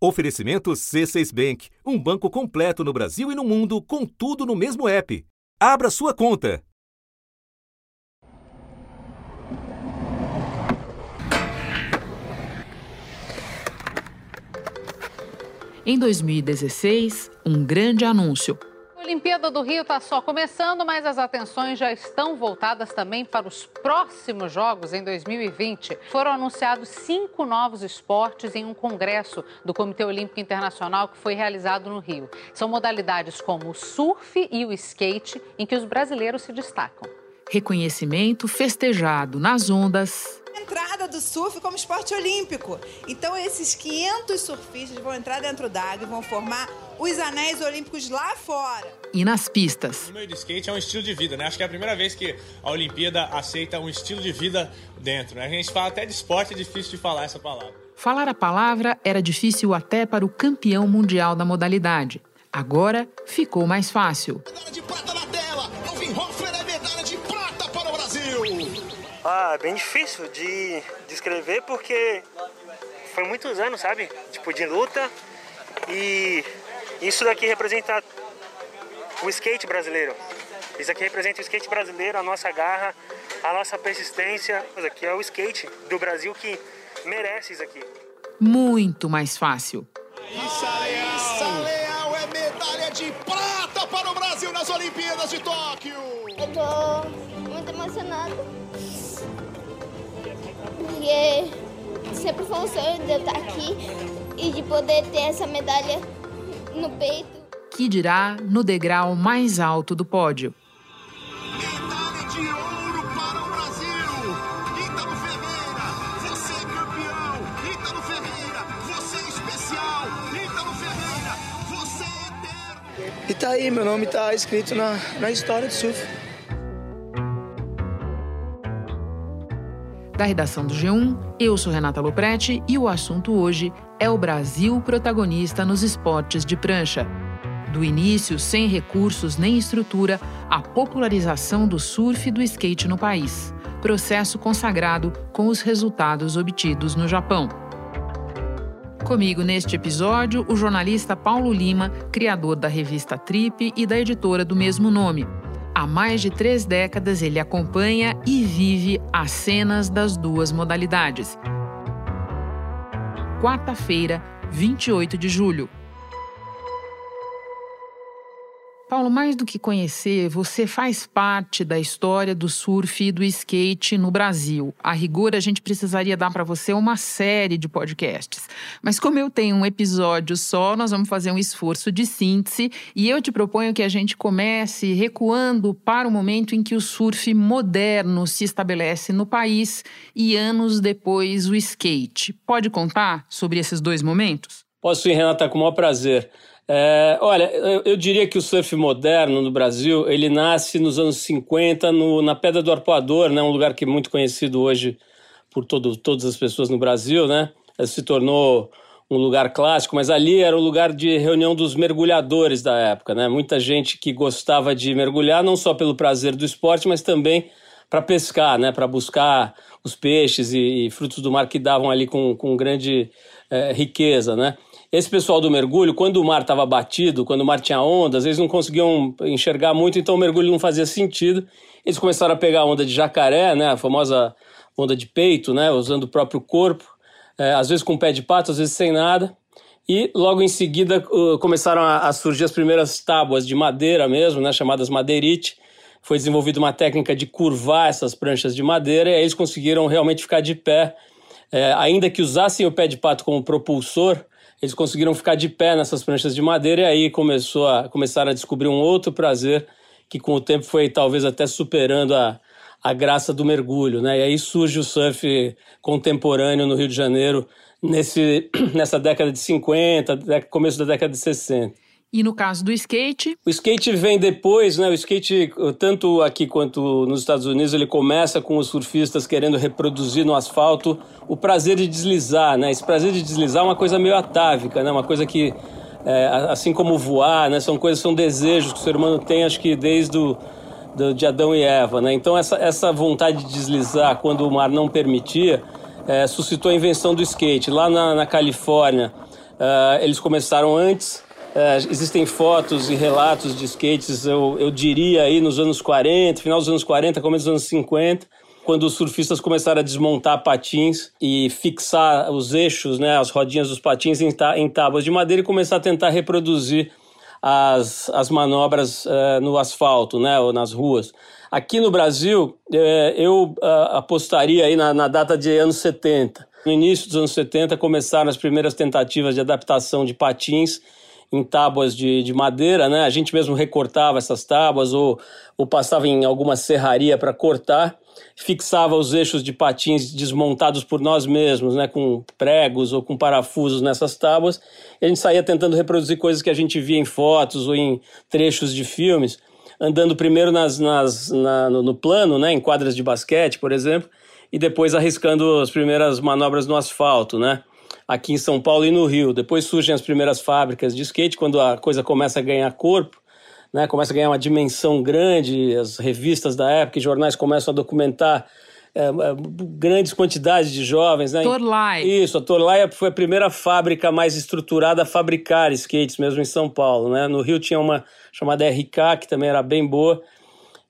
Oferecimento C6 Bank, um banco completo no Brasil e no mundo, com tudo no mesmo app. Abra sua conta. Em 2016, um grande anúncio. Olimpíada do Rio está só começando, mas as atenções já estão voltadas também para os próximos Jogos em 2020. Foram anunciados cinco novos esportes em um congresso do Comitê Olímpico Internacional que foi realizado no Rio. São modalidades como o surf e o skate, em que os brasileiros se destacam. Reconhecimento festejado nas ondas entrada do surf como esporte olímpico. Então, esses 500 surfistas vão entrar dentro d'água e vão formar os anéis olímpicos lá fora. E nas pistas. O meio do skate é um estilo de vida, né? Acho que é a primeira vez que a Olimpíada aceita um estilo de vida dentro, né? A gente fala até de esporte, é difícil de falar essa palavra. Falar a palavra era difícil até para o campeão mundial da modalidade. Agora ficou mais fácil. Medalha de Ah, é bem difícil de descrever porque foi muitos anos, sabe? Tipo, de luta e isso daqui representa o skate brasileiro. Isso aqui representa o skate brasileiro, a nossa garra, a nossa persistência. Isso aqui é o skate do Brasil que merece isso aqui. Muito mais fácil. Raíssa Leal é medalha de prata para o Brasil nas Olimpíadas de Tóquio! Eu tô muito emocionada. Porque sempre foi um sonho de eu estar aqui e de poder ter essa medalha no peito. Que dirá no degrau mais alto do pódio. Medalha de ouro para o Brasil! Ítalo Ferreira, você é campeão! Ítalo Ferreira, você é especial! Ítalo Ferreira, você é eterno! E tá aí, meu nome tá escrito na, na história do surf. Da redação do G1, eu sou Renata Loprete e o assunto hoje é o Brasil protagonista nos esportes de prancha. Do início, sem recursos nem estrutura, a popularização do surf e do skate no país. Processo consagrado com os resultados obtidos no Japão. Comigo neste episódio, o jornalista Paulo Lima, criador da revista Trip e da editora do mesmo nome. Há mais de três décadas ele acompanha e vive as cenas das duas modalidades. Quarta-feira, 28 de julho. Paulo, mais do que conhecer, você faz parte da história do surf e do skate no Brasil. A rigor, a gente precisaria dar para você uma série de podcasts. Mas como eu tenho um episódio só, nós vamos fazer um esforço de síntese e eu te proponho que a gente comece recuando para o momento em que o surf moderno se estabelece no país e anos depois o skate. Pode contar sobre esses dois momentos? Posso ir, Renata, com o maior prazer. É, olha, eu, eu, diria que o surf moderno no Brasil, ele nasce nos anos 50 no, na Pedra do Arpoador, né, um lugar que é muito conhecido hoje por todo, todas as pessoas no Brasil, né? Se tornou um lugar clássico, mas ali era o lugar de reunião dos mergulhadores da época, né? Muita gente que gostava de mergulhar não só pelo prazer do esporte, mas também para pescar, né? Para buscar os peixes e, e, frutos do mar que davam ali com, com grande é, riqueza, né? Esse pessoal do mergulho, quando o mar estava batido, quando o mar tinha ondas, eles não conseguiam enxergar muito, então o mergulho não fazia sentido. Eles começaram a pegar onda de jacaré, né, a famosa onda de peito, né, usando o próprio corpo, é, às vezes com pé de pato, às vezes sem nada. E logo em seguida uh, começaram a, a, surgir as primeiras tábuas de madeira mesmo, né, chamadas madeirite. Foi desenvolvida uma técnica de curvar essas pranchas de madeira e aí eles conseguiram realmente ficar de pé, é, ainda que usassem o pé de pato como propulsor, eles conseguiram ficar de pé nessas pranchas de madeira e aí começou a, começaram a descobrir um outro prazer que com o tempo foi talvez até superando a, a graça do mergulho, né? E aí surge o surf contemporâneo no Rio de Janeiro nesse, nessa década de 50, começo da década de 60. E no caso do skate? O skate vem depois, né? O skate, tanto aqui quanto nos Estados Unidos, ele começa com os surfistas querendo reproduzir no asfalto o prazer de deslizar, né? Esse prazer de deslizar é uma coisa meio atávica, né? Uma coisa que, é, assim como voar, né? São coisas, são desejos que o ser humano tem, acho que desde o do, de Adão e Eva, né? Então essa, essa vontade de deslizar quando o mar não permitia, é, suscitou a invenção do skate. Lá na, na Califórnia, Uh, eles começaram antes. Uh, existem fotos e relatos de skates, eu, eu diria aí nos anos 40, final dos anos 40, começo dos anos 50, quando os surfistas começaram a desmontar patins e fixar os eixos, né, as rodinhas dos patins em, em tábuas de madeira e começar a tentar reproduzir as, as manobras uh, no asfalto, né, ou nas ruas. Aqui no Brasil, uh, eu apostaria aí na, na, data de anos 70. No início dos anos 70 começaram as primeiras tentativas de adaptação de patins em tábuas de, de madeira, né? A gente mesmo recortava essas tábuas ou, ou passava em alguma serraria para cortar fixava os eixos de patins desmontados por nós mesmos, né, com pregos ou com parafusos nessas tábuas, e a gente saía tentando reproduzir coisas que a gente via em fotos ou em trechos de filmes, andando primeiro nas, nas, na, no, no plano, né, em quadras de basquete, por exemplo, e depois arriscando as primeiras manobras no asfalto, né? Aqui em São Paulo e no Rio. Depois surgem as primeiras fábricas de skate, quando a coisa começa a ganhar corpo né, começa a ganhar uma dimensão grande, as revistas da época e jornais começam a documentar é, grandes quantidades de jovens. Né? Torlai. Isso, a Torlai foi a primeira fábrica mais estruturada a fabricar skates mesmo em São Paulo. Né? No Rio tinha uma chamada RK, que também era bem boa.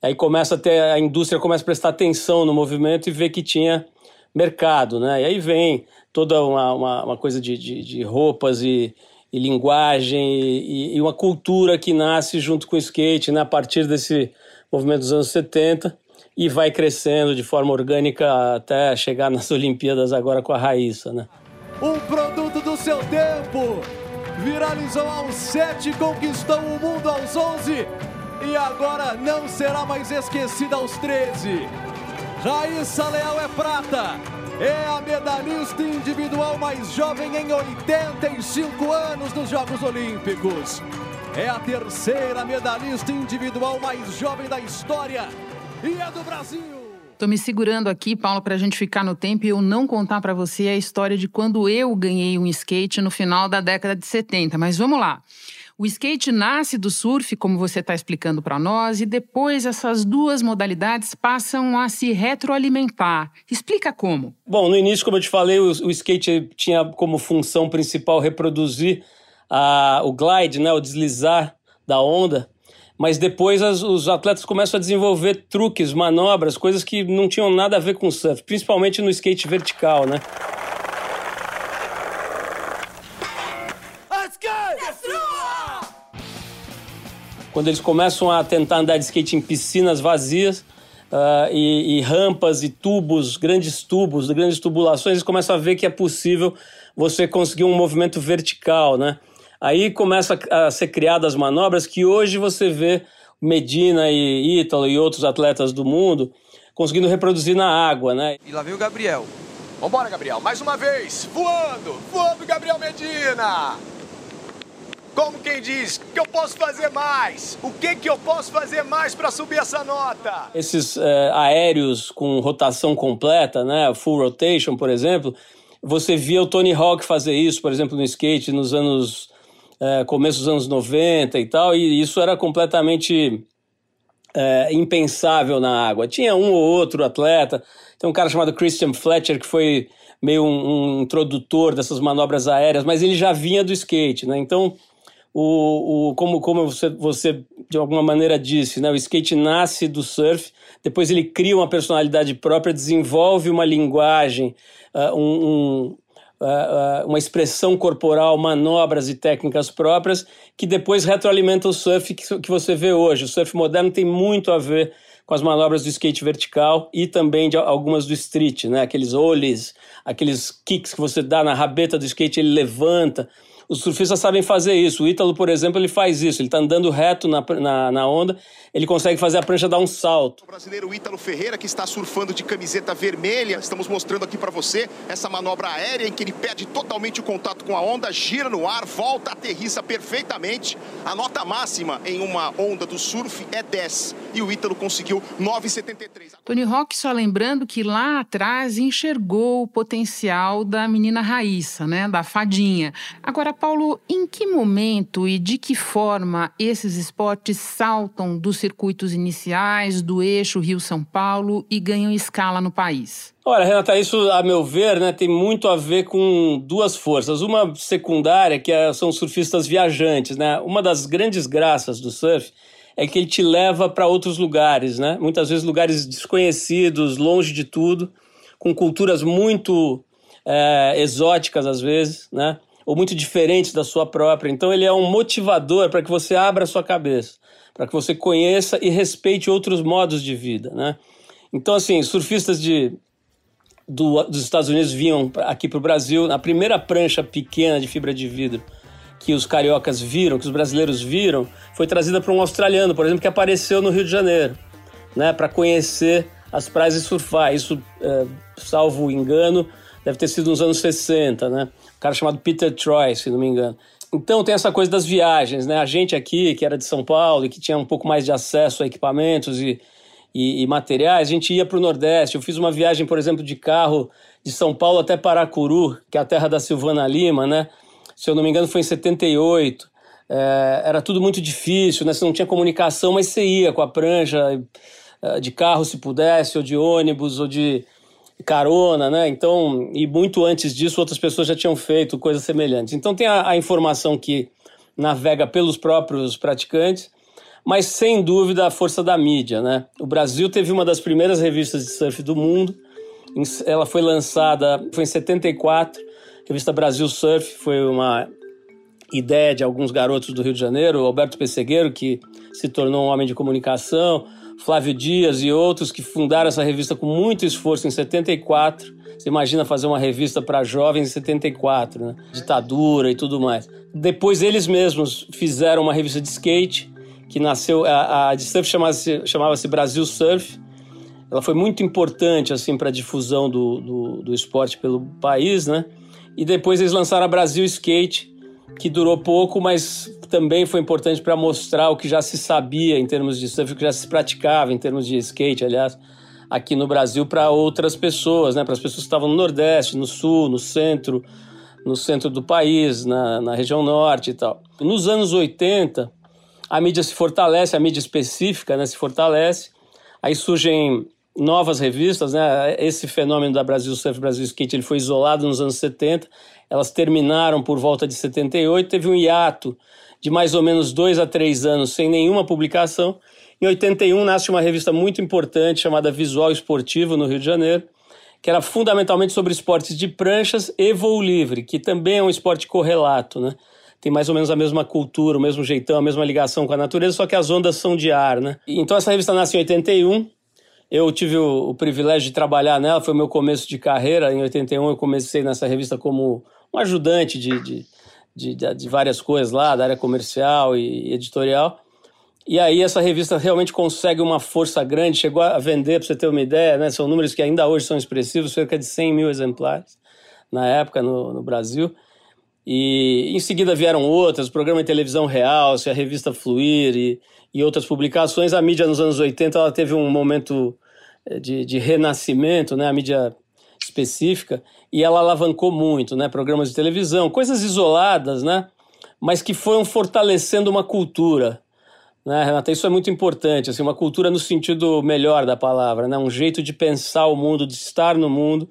Aí começa a ter, a indústria começa a prestar atenção no movimento e ver que tinha mercado, né? E aí vem toda uma, uma, uma coisa de, de, de roupas e, e linguagem e, e, uma cultura que nasce junto com o skate né, a partir desse movimento dos anos 70 e vai crescendo de forma orgânica até chegar nas Olimpíadas agora com a Raíssa. Né? Um produto do seu tempo! Viralizou aos 7, conquistou o mundo aos 11 e agora não será mais esquecida aos 13. Raíssa Leal é prata, é a medalhista individual mais jovem em 85 anos nos Jogos Olímpicos. É a terceira medalhista individual mais jovem da história e é do Brasil. Tô me segurando aqui, Paulo, para a gente ficar no tempo e eu não contar para você a história de quando eu ganhei um skate no final da década de 70. Mas vamos lá. O skate nasce do surf, como você está explicando para nós, e depois essas duas modalidades passam a se retroalimentar. Explica como. Bom, no início, como eu te falei, o, o skate tinha como função principal reproduzir a, o glide, né, o deslizar da onda. Mas depois as, os atletas começam a desenvolver truques, manobras, coisas que não tinham nada a ver com surf, principalmente no skate vertical, né? Quando eles começam a tentar andar de skate em piscinas vazias uh, e, e, rampas e tubos, grandes tubos, grandes tubulações, eles começam a ver que é possível você conseguir um movimento vertical, né? Aí começa a ser criadas manobras que hoje você vê Medina e Ítalo e outros atletas do mundo conseguindo reproduzir na água, né? E lá vem o Gabriel. Vambora, Gabriel, mais uma vez, voando, voando, Gabriel Medina! Como quem diz, que eu posso fazer mais? O que que eu posso fazer mais para subir essa nota? Esses é, aéreos com rotação completa, né, full rotation, por exemplo, você via o Tony Hawk fazer isso, por exemplo, no skate nos anos é, começo dos anos 90 e tal, e isso era completamente é, impensável na água. Tinha um ou outro atleta, tem um cara chamado Christian Fletcher que foi meio um, um introdutor dessas manobras aéreas, mas ele já vinha do skate, né? Então o, o, como, como você, você de alguma maneira disse, né? o skate nasce do surf, depois ele cria uma personalidade própria, desenvolve uma linguagem, uh, um, um, uh, uma expressão corporal, manobras e técnicas próprias, que depois retroalimenta o surf que, que você vê hoje. O surf moderno tem muito a ver com as manobras do skate vertical e também de algumas do street, né? aqueles ollies, aqueles kicks que você dá na rabeta do skate, ele levanta os surfistas sabem fazer isso. O Ítalo, por exemplo, ele faz isso. Ele está andando reto na, na, na, onda, ele consegue fazer a prancha dar um salto. O brasileiro Ítalo Ferreira, que está surfando de camiseta vermelha. Estamos mostrando aqui para você essa manobra aérea em que ele perde totalmente o contato com a onda, gira no ar, volta, aterrissa perfeitamente. A nota máxima em uma onda do surf é 10 e o Ítalo conseguiu 9,73. Tony Hawk, só lembrando que lá atrás enxergou o potencial da menina Raíssa, né, da fadinha. Agora, Paulo, em que momento e de que forma esses esportes saltam circuitos iniciais do eixo Rio-São Paulo e ganham escala no país? Olha, Renata, isso, a meu ver, né, tem muito a ver com duas forças. Uma secundária, que é, são surfistas viajantes. Né? Uma das grandes graças do surf é que ele te leva para outros lugares, né? muitas vezes lugares desconhecidos, longe de tudo, com culturas muito é, exóticas às vezes, né? ou muito diferentes da sua própria. Então ele é um motivador para que você abra a sua cabeça, para que você conheça e respeite outros modos de vida, né? Então assim, surfistas de do, dos Estados Unidos vinham aqui para o Brasil na primeira prancha pequena de fibra de vidro que os cariocas viram, que os brasileiros viram, foi trazida por um australiano, por exemplo, que apareceu no Rio de Janeiro, né, para conhecer as praias e surfar. Isso, é, salvo engano, deve ter sido nos anos 60, né? Um cara chamado Peter Troy, se não me engano. Então tem essa coisa das viagens, né? A gente aqui, que era de São Paulo e que tinha um pouco mais de acesso a equipamentos e, e, e materiais, a gente ia para o Nordeste. Eu fiz uma viagem, por exemplo, de carro de São Paulo até Paracuru, que é a terra da Silvana Lima, né? Se eu não me engano, foi em 78. É, era tudo muito difícil, né? Você não tinha comunicação, mas você ia com a prancha é, de carro, se pudesse, ou de ônibus, ou de carona, né? Então, e muito antes disso, outras pessoas já tinham feito coisas semelhantes. Então, tem a, a informação que navega pelos próprios praticantes, mas sem dúvida a força da mídia, né? O Brasil teve uma das primeiras revistas de surf do mundo. Ela foi lançada, foi em 74. A revista Brasil Surf foi uma ideia de alguns garotos do Rio de Janeiro, Alberto Pessegueiro, que se tornou um homem de comunicação, Flávio Dias e outros que fundaram essa revista com muito esforço em 74. Você imagina fazer uma revista para jovens em 74, né? Ditadura e tudo mais. Depois eles mesmos fizeram uma revista de skate, que nasceu, a, a de surf chamava-se chamava Brasil Surf. Ela foi muito importante assim para a difusão do, do, do esporte pelo país, né? E depois eles lançaram a Brasil Skate, que durou pouco, mas também foi importante para mostrar o que já se sabia em termos de surf, o que já se praticava em termos de skate, aliás, aqui no Brasil para outras pessoas, né? para as pessoas que estavam no Nordeste, no Sul, no Centro, no centro do país, na, na região Norte e tal. Nos anos 80, a mídia se fortalece, a mídia específica né, se fortalece, aí surgem novas revistas, né? Esse fenômeno da Brasil Surf, Brasil Skate, ele foi isolado nos anos 70, elas terminaram por volta de 78, teve um hiato de mais ou menos dois a três anos sem nenhuma publicação. Em 81 nasce uma revista muito importante chamada Visual Esportivo no Rio de Janeiro, que era fundamentalmente sobre esportes de pranchas e voo livre, que também é um esporte correlato, né? Tem mais ou menos a mesma cultura, o mesmo jeitão, a mesma ligação com a natureza, só que as ondas são de ar, né? Então essa revista nasce em 81. Eu tive o, o privilégio de trabalhar nela, foi o meu começo de carreira. Em 81 eu comecei nessa revista como um ajudante de, de de, de, várias coisas lá, da área comercial e editorial. E aí essa revista realmente consegue uma força grande, chegou a vender, para você ter uma ideia, né? são números que ainda hoje são expressivos, cerca de 100 mil exemplares na época no, no Brasil. E em seguida vieram outras, programa de televisão real, a revista Fluir e, e outras publicações. A mídia nos anos 80 ela teve um momento eh, de, de renascimento, né? a mídia específica, e ela alavancou muito, né? Programas de televisão, coisas isoladas, né? Mas que foram fortalecendo uma cultura, né, Renata? Isso é muito importante, assim, uma cultura no sentido melhor da palavra, né? Um jeito de pensar o mundo, de estar no mundo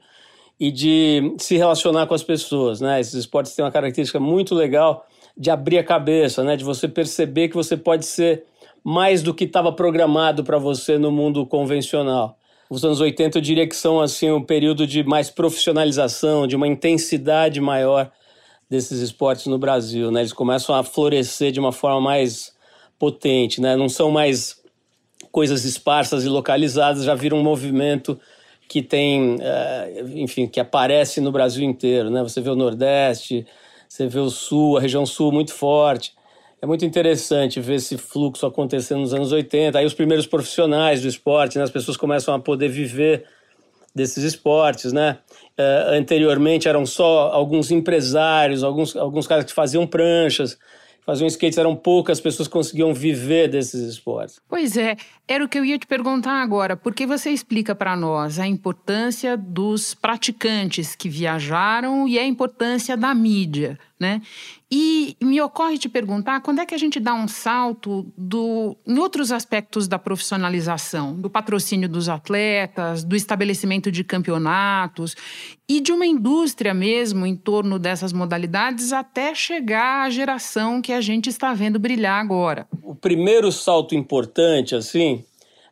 e de se relacionar com as pessoas, né? Esses esportes têm uma característica muito legal de abrir a cabeça, né? De você perceber que você pode ser mais do que estava programado para você no mundo convencional os anos 80 eu diria que são assim um período de mais profissionalização, de uma intensidade maior desses esportes no Brasil, né? Eles começam a florescer de uma forma mais potente, né? Não são mais coisas esparsas e localizadas, já vira um movimento que tem, eh, enfim, que aparece no Brasil inteiro, né? Você vê o Nordeste, você vê o Sul, a região Sul muito forte é muito interessante ver esse fluxo acontecendo nos anos 80. Aí os primeiros profissionais do esporte, né, as pessoas começam a poder viver desses esportes, né? Uh, anteriormente eram só alguns empresários, alguns, alguns caras que faziam pranchas, faziam skates, eram poucas pessoas que conseguiam viver desses esportes. Pois é, era o que eu ia te perguntar agora, porque você explica para nós a importância dos praticantes que viajaram e a importância da mídia né? E me ocorre te perguntar quando é que a gente dá um salto do, em outros aspectos da profissionalização, do patrocínio dos atletas, do estabelecimento de campeonatos e de uma indústria mesmo em torno dessas modalidades até chegar à geração que a gente está vendo brilhar agora. O primeiro salto importante, assim,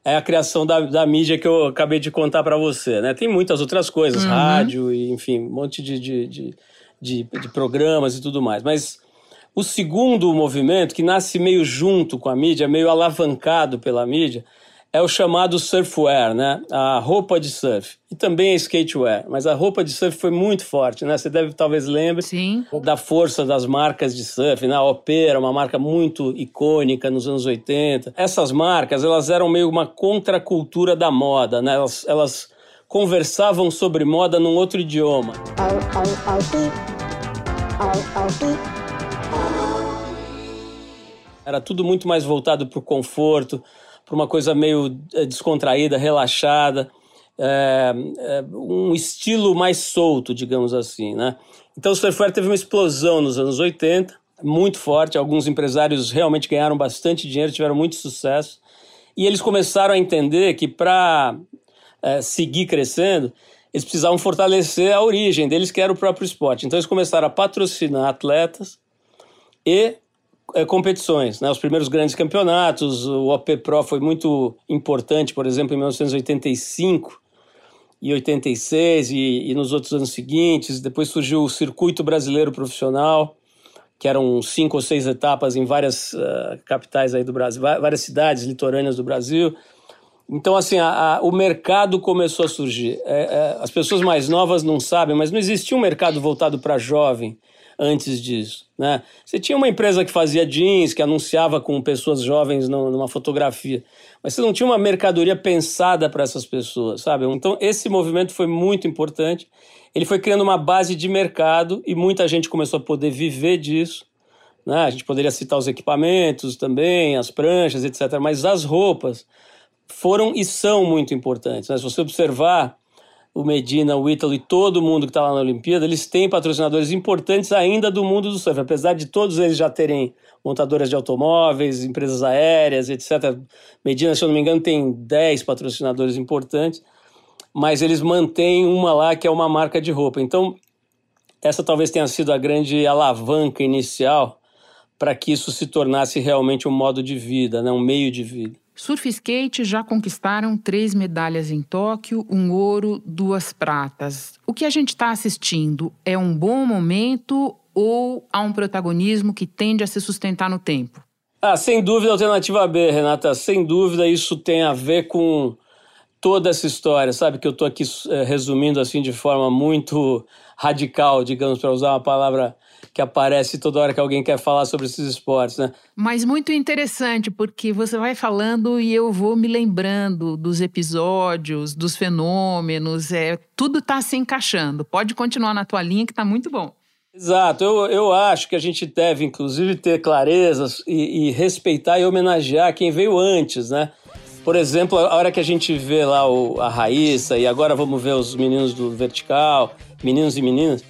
é a criação da, da mídia que eu acabei de contar para você, né? Tem muitas outras coisas, uhum. rádio e, enfim, um monte de, de, de de, de programas e tudo mais. Mas o segundo movimento, que nasce meio junto com a mídia, meio alavancado pela mídia, é o chamado surfwear, né? A roupa de surf. E também a skatewear. Mas a roupa de surf foi muito forte, né? Você deve talvez lembre Sim. da força das marcas de surf, né? A OP era uma marca muito icônica nos anos 80. Essas marcas, elas eram meio uma contracultura da moda, né? Elas, elas conversavam sobre moda num outro idioma. Era tudo muito mais voltado para o conforto, para uma coisa meio eh, descontraída, relaxada, é, é, um estilo mais solto, digamos assim, né? Então o surfwear teve uma explosão nos anos 80, muito forte. Alguns empresários realmente ganharam bastante dinheiro, tiveram muito sucesso. E eles começaram a entender que para é, seguir crescendo, eles precisavam fortalecer a origem deles, que era o próprio esporte. Então eles começaram a patrocinar atletas e é, competições. Né? Os primeiros grandes campeonatos, o OP Pro foi muito importante, por exemplo, em 1985 e 86 e, e nos outros anos seguintes. Depois surgiu o Circuito Brasileiro Profissional, que eram cinco ou seis etapas em várias uh, capitais aí do Brasil, várias cidades litorâneas do Brasil. Então, assim, a, a, o mercado começou a surgir. É, é, as pessoas mais novas não sabem, mas não existia um mercado voltado para jovem antes disso. Né? Você tinha uma empresa que fazia jeans, que anunciava com pessoas jovens no, numa fotografia, mas você não tinha uma mercadoria pensada para essas pessoas, sabe? Então, esse movimento foi muito importante. Ele foi criando uma base de mercado e muita gente começou a poder viver disso. Né? A gente poderia citar os equipamentos também, as pranchas, etc. Mas as roupas foram e são muito importantes. Né? Se você observar o Medina, o Ítalo e todo mundo que está lá na Olimpíada, eles têm patrocinadores importantes ainda do mundo do surf, apesar de todos eles já terem montadoras de automóveis, empresas aéreas, etc. Medina, se eu não me engano, tem 10 patrocinadores importantes, mas eles mantêm uma lá que é uma marca de roupa. Então, essa talvez tenha sido a grande alavanca inicial para que isso se tornasse realmente um modo de vida, né? um meio de vida. Surf e skate já conquistaram três medalhas em Tóquio, um ouro, duas pratas. O que a gente está assistindo é um bom momento ou há um protagonismo que tende a se sustentar no tempo? Ah, sem dúvida, alternativa B, Renata. Sem dúvida, isso tem a ver com toda essa história, sabe? Que eu estou aqui é, resumindo assim de forma muito radical, digamos, para usar uma palavra que aparece toda hora que alguém quer falar sobre esses esportes, né? Mas muito interessante, porque você vai falando e eu vou me lembrando dos episódios, dos fenômenos, é, tudo está se encaixando. Pode continuar na tua linha que está muito bom. Exato, eu, eu acho que a gente deve, inclusive, ter clareza e, e respeitar e homenagear quem veio antes, né? Por exemplo, a hora que a gente vê lá o, a Raíssa e agora vamos ver os meninos do vertical, meninos e meninas,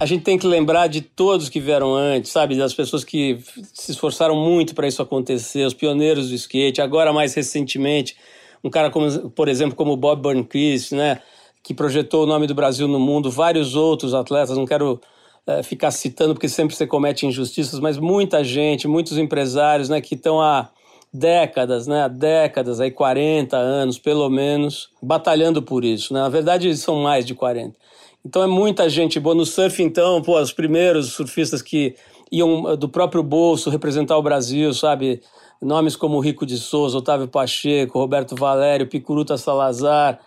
a gente tem que lembrar de todos que vieram antes, sabe? Das pessoas que se esforçaram muito para isso acontecer, os pioneiros do skate. Agora, mais recentemente, um cara, como, por exemplo, como Bob Burnquist, né? Que projetou o nome do Brasil no mundo, vários outros atletas, não quero é, ficar citando porque sempre você comete injustiças, mas muita gente, muitos empresários, né? Que estão há décadas, né? Há décadas, aí 40 anos, pelo menos, batalhando por isso, né? Na verdade, são mais de 40 então é muita gente boa. No surf, então, pô, os primeiros surfistas que iam eh, do próprio bolso representar o Brasil, sabe? Nomes como Rico de Souza, Otávio Pacheco, Roberto Valério, Picuruta Salazar,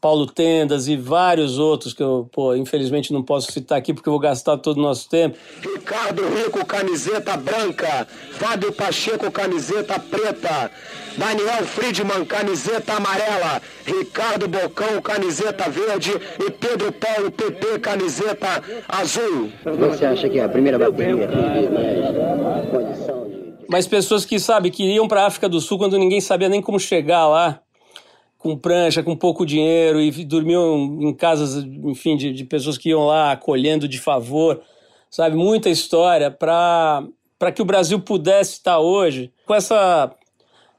Paulo Tendas e vários outros que eu, pô, infelizmente não posso citar aqui porque eu vou gastar todo o nosso tempo. Ricardo Rico, camiseta branca. Fábio Pacheco, camiseta preta. Daniel Friedman, camiseta amarela. Ricardo Bocão, camiseta verde. E Pedro Paulo, PP, camiseta azul. Você acha que é a primeira bateria teve mais condição de... Mas pessoas que, sabe, que iam para a África do Sul quando ninguém sabia nem como chegar lá com prancha, com pouco dinheiro e dormiam em casas, enfim, de, de pessoas que iam lá acolhendo de favor, sabe? Muita história para que o Brasil pudesse estar hoje com essa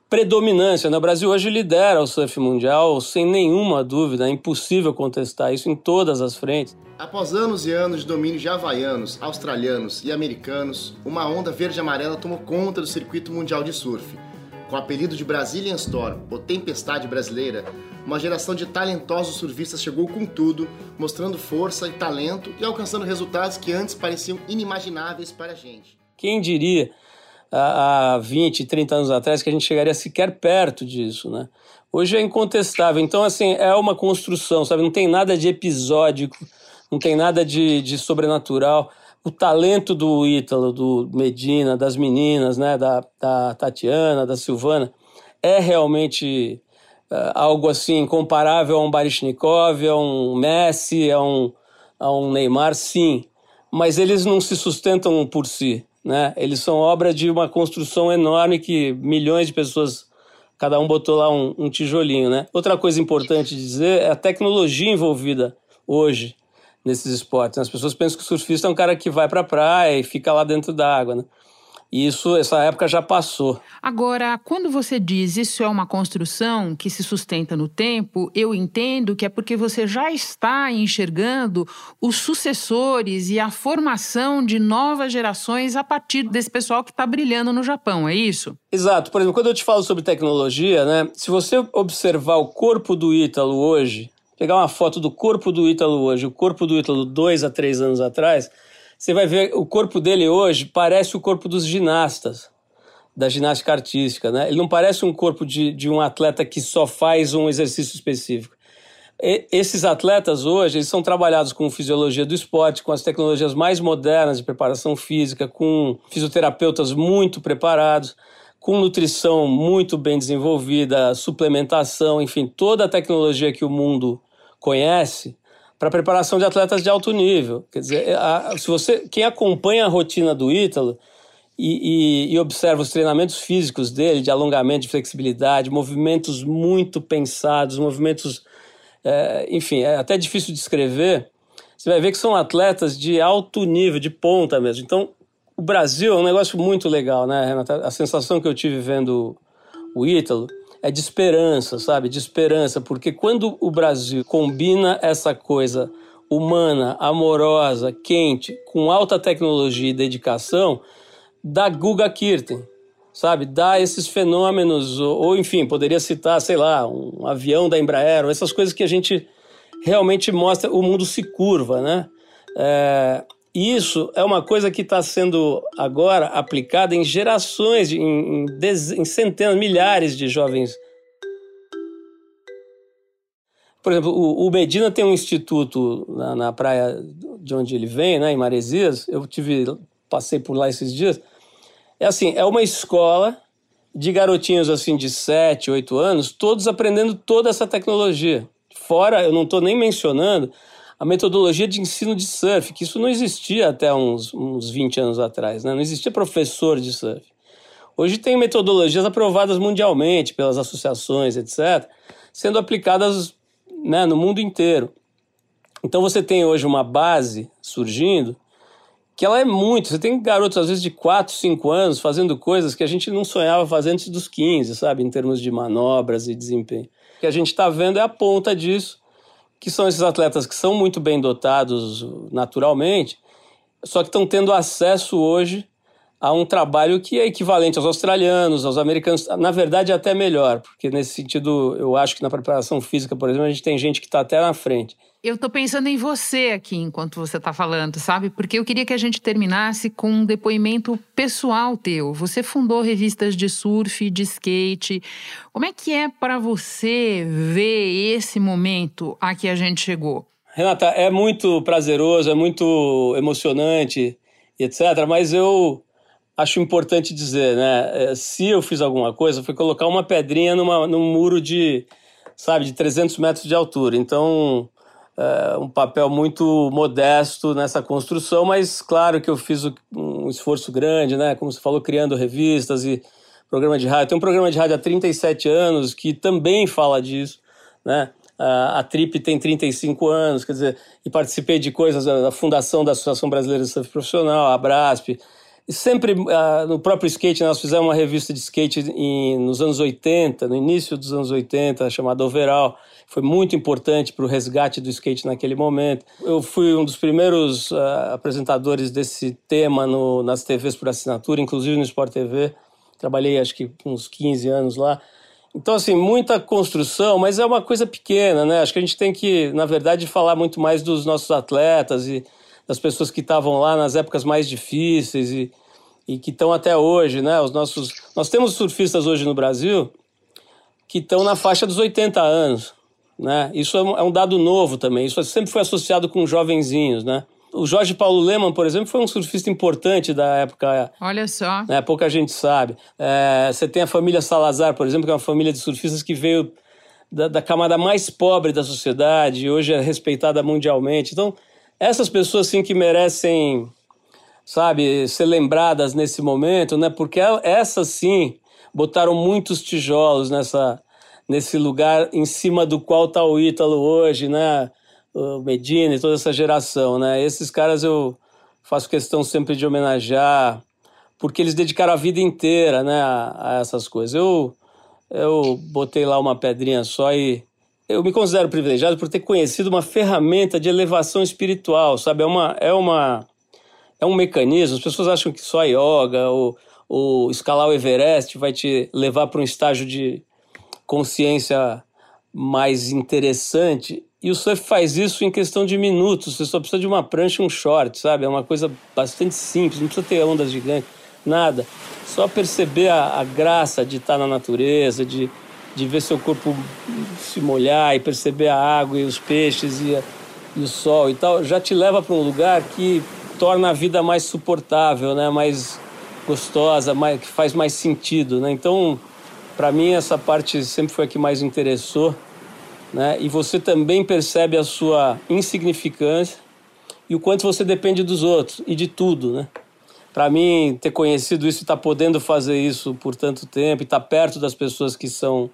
predominância. Né? O Brasil hoje lidera o surf mundial sem nenhuma dúvida, é impossível contestar isso em todas as frentes. Após anos e anos de domínio de havaianos, australianos e americanos, uma onda verde-amarela tomou conta do circuito mundial de surf. Com o apelido de Brazilian Storm, ou Tempestade Brasileira, uma geração de talentosos surfistas chegou com tudo, mostrando força e talento e alcançando resultados que antes pareciam inimagináveis para a gente. Quem diria há 20, 30 anos atrás que a gente chegaria sequer perto disso, né? Hoje é incontestável. Então, assim, é uma construção, sabe? Não tem nada de episódico, não tem nada de, de sobrenatural. O talento do Ítalo, do Medina, das meninas, né? Da, da Tatiana, da Silvana, é realmente uh, algo assim comparável a um Baryshnikov, a um Messi, a um, a um Neymar, sim. Mas eles não se sustentam por si né? Eles são obra de uma construção enorme que milhões de pessoas, cada um botou lá um, um tijolinho, né? Outra coisa importante dizer é a tecnologia envolvida hoje nesses esportes. As pessoas pensam que o surfista é um cara que vai para a praia e fica lá dentro da água, né? isso, essa época já passou. Agora, quando você diz isso é uma construção que se sustenta no tempo, eu entendo que é porque você já está enxergando os sucessores e a formação de novas gerações a partir desse pessoal que está brilhando no Japão, é isso? Exato. Por exemplo, quando eu te falo sobre tecnologia, né? Se você observar o corpo do Ítalo hoje, pegar uma foto do corpo do Ítalo hoje, o corpo do Ítalo dois a três anos atrás você vai ver o corpo dele hoje parece o corpo dos ginastas, da ginástica artística, né? Ele não parece um corpo de, de um atleta que só faz um exercício específico. E, esses atletas hoje, eles são trabalhados com fisiologia do esporte, com as tecnologias mais modernas de preparação física, com fisioterapeutas muito preparados, com nutrição muito bem desenvolvida, suplementação, enfim, toda a tecnologia que o mundo conhece para preparação de atletas de alto nível. Quer dizer, a, se você, quem acompanha a rotina do Ítalo e, e, e, observa os treinamentos físicos dele, de alongamento, de flexibilidade, movimentos muito pensados, movimentos, é, enfim, é até difícil de descrever, você vai ver que são atletas de alto nível, de ponta mesmo. Então, o Brasil é um negócio muito legal, né, Renata? A sensação que eu tive vendo o Ítalo é de esperança, sabe? De esperança, porque quando o Brasil combina essa coisa humana, amorosa, quente, com alta tecnologia e dedicação, dá Guga Kirten, sabe? Dá esses fenômenos, ou, enfim, poderia citar, sei lá, um avião da Embraer, ou essas coisas que a gente realmente mostra, o mundo se curva, né? É, isso é uma coisa que está sendo agora aplicada em gerações, em, em, centenas, milhares de jovens. Por exemplo, o, o Medina tem um instituto na, na, praia de onde ele vem, né, em Maresias. Eu tive, passei por lá esses dias. É assim, é uma escola de garotinhos assim de 7, 8 anos, todos aprendendo toda essa tecnologia. Fora, eu não estou nem mencionando a metodologia de ensino de surf, que isso não existia até uns, uns 20 anos atrás, né? não existia professor de surf. Hoje tem metodologias aprovadas mundialmente pelas associações, etc., sendo aplicadas né, no mundo inteiro. Então você tem hoje uma base surgindo que ela é muito. Você tem garotos, às vezes, de 4, 5 anos fazendo coisas que a gente não sonhava fazer antes dos 15, sabe? Em termos de manobras e desempenho. O que a gente está vendo é a ponta disso que são esses atletas que são muito bem dotados naturalmente, só que estão tendo acesso hoje a um trabalho que é equivalente aos australianos, aos americanos, na verdade até melhor, porque nesse sentido eu acho que na preparação física, por exemplo, a gente tem gente que está até na frente. Eu tô pensando em você aqui enquanto você tá falando, sabe? Porque eu queria que a gente terminasse com um depoimento pessoal teu. Você fundou revistas de surf, de skate. Como é que é para você ver esse momento a que a gente chegou? Renata, é muito prazeroso, é muito emocionante, etc. Mas eu acho importante dizer, né? É, se eu fiz alguma coisa, foi colocar uma pedrinha numa, num muro de, sabe, de 300 metros de altura. Então é, um papel muito modesto nessa construção, mas claro que eu fiz um esforço grande, né? Como você falou, criando revistas e programa de rádio. Tem um programa de rádio há 37 anos que também fala disso, né? a Trip tem 35 anos, quer dizer, e participei de coisas da fundação da Associação Brasileira de Surf Profissional, a Brasp. Sempre uh, no próprio skate, nós fizemos uma revista de skate em, nos anos 80, no início dos anos 80, chamada Overall. Foi muito importante para o resgate do skate naquele momento. Eu fui um dos primeiros uh, apresentadores desse tema no, nas TVs por assinatura, inclusive no Sport TV. Trabalhei acho que uns 15 anos lá. Então, assim, muita construção, mas é uma coisa pequena, né? Acho que a gente tem que, na verdade, falar muito mais dos nossos atletas e das pessoas que estavam lá nas épocas mais difíceis e, e que estão até hoje, né? Os nossos, nós temos surfistas hoje no Brasil que estão na faixa dos 80 anos, né? Isso é um, é um dado novo também. Isso sempre foi associado com jovenzinhos, né? O Jorge Paulo Leman, por exemplo, foi um surfista importante da época. Olha só. Né, pouca gente sabe. É, você tem a família Salazar, por exemplo, que é uma família de surfistas que veio da, da camada mais pobre da sociedade e hoje é respeitada mundialmente. Então, essas pessoas, sim, que merecem, sabe, ser lembradas nesse momento, né? Porque essas, sim, botaram muitos tijolos nessa, nesse lugar em cima do qual está o Ítalo hoje, né? o Medina e toda essa geração, né? Esses caras eu faço questão sempre de homenagear, porque eles dedicaram a vida inteira, né, a, a essas coisas. Eu eu botei lá uma pedrinha só e eu me considero privilegiado por ter conhecido uma ferramenta de elevação espiritual, sabe? É uma é uma é um mecanismo. As pessoas acham que só a yoga ou, escalar o Everest vai te levar para um estágio de consciência mais interessante. E o surf faz isso em questão de minutos. Você só precisa de uma prancha e um short, sabe? É uma coisa bastante simples, não precisa ter ondas gigantes, nada. Só perceber a, a graça de estar na natureza, de, de ver seu corpo se molhar e perceber a água e os peixes e, a, e o sol e tal, já te leva para um lugar que torna a vida mais suportável, né? mais gostosa, mais, que faz mais sentido. Né? Então, para mim, essa parte sempre foi a que mais interessou né? E você também percebe a sua insignificância e o quanto você depende dos outros e de tudo, né? Para mim, ter conhecido isso e estar tá podendo fazer isso por tanto tempo e estar tá perto das pessoas que são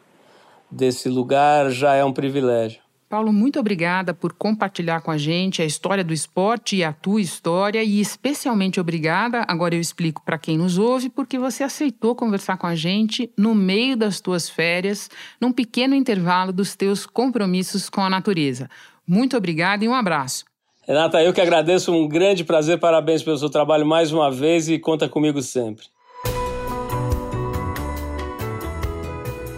desse lugar já é um privilégio. Paulo, muito obrigada por compartilhar com a gente a história do esporte e a tua história, e especialmente obrigada, agora eu explico para quem nos ouve, porque você aceitou conversar com a gente no meio das tuas férias, num pequeno intervalo dos teus compromissos com a natureza. Muito obrigada e um abraço. Renata, eu que agradeço, um grande prazer, parabéns pelo seu trabalho mais uma vez e conta comigo sempre.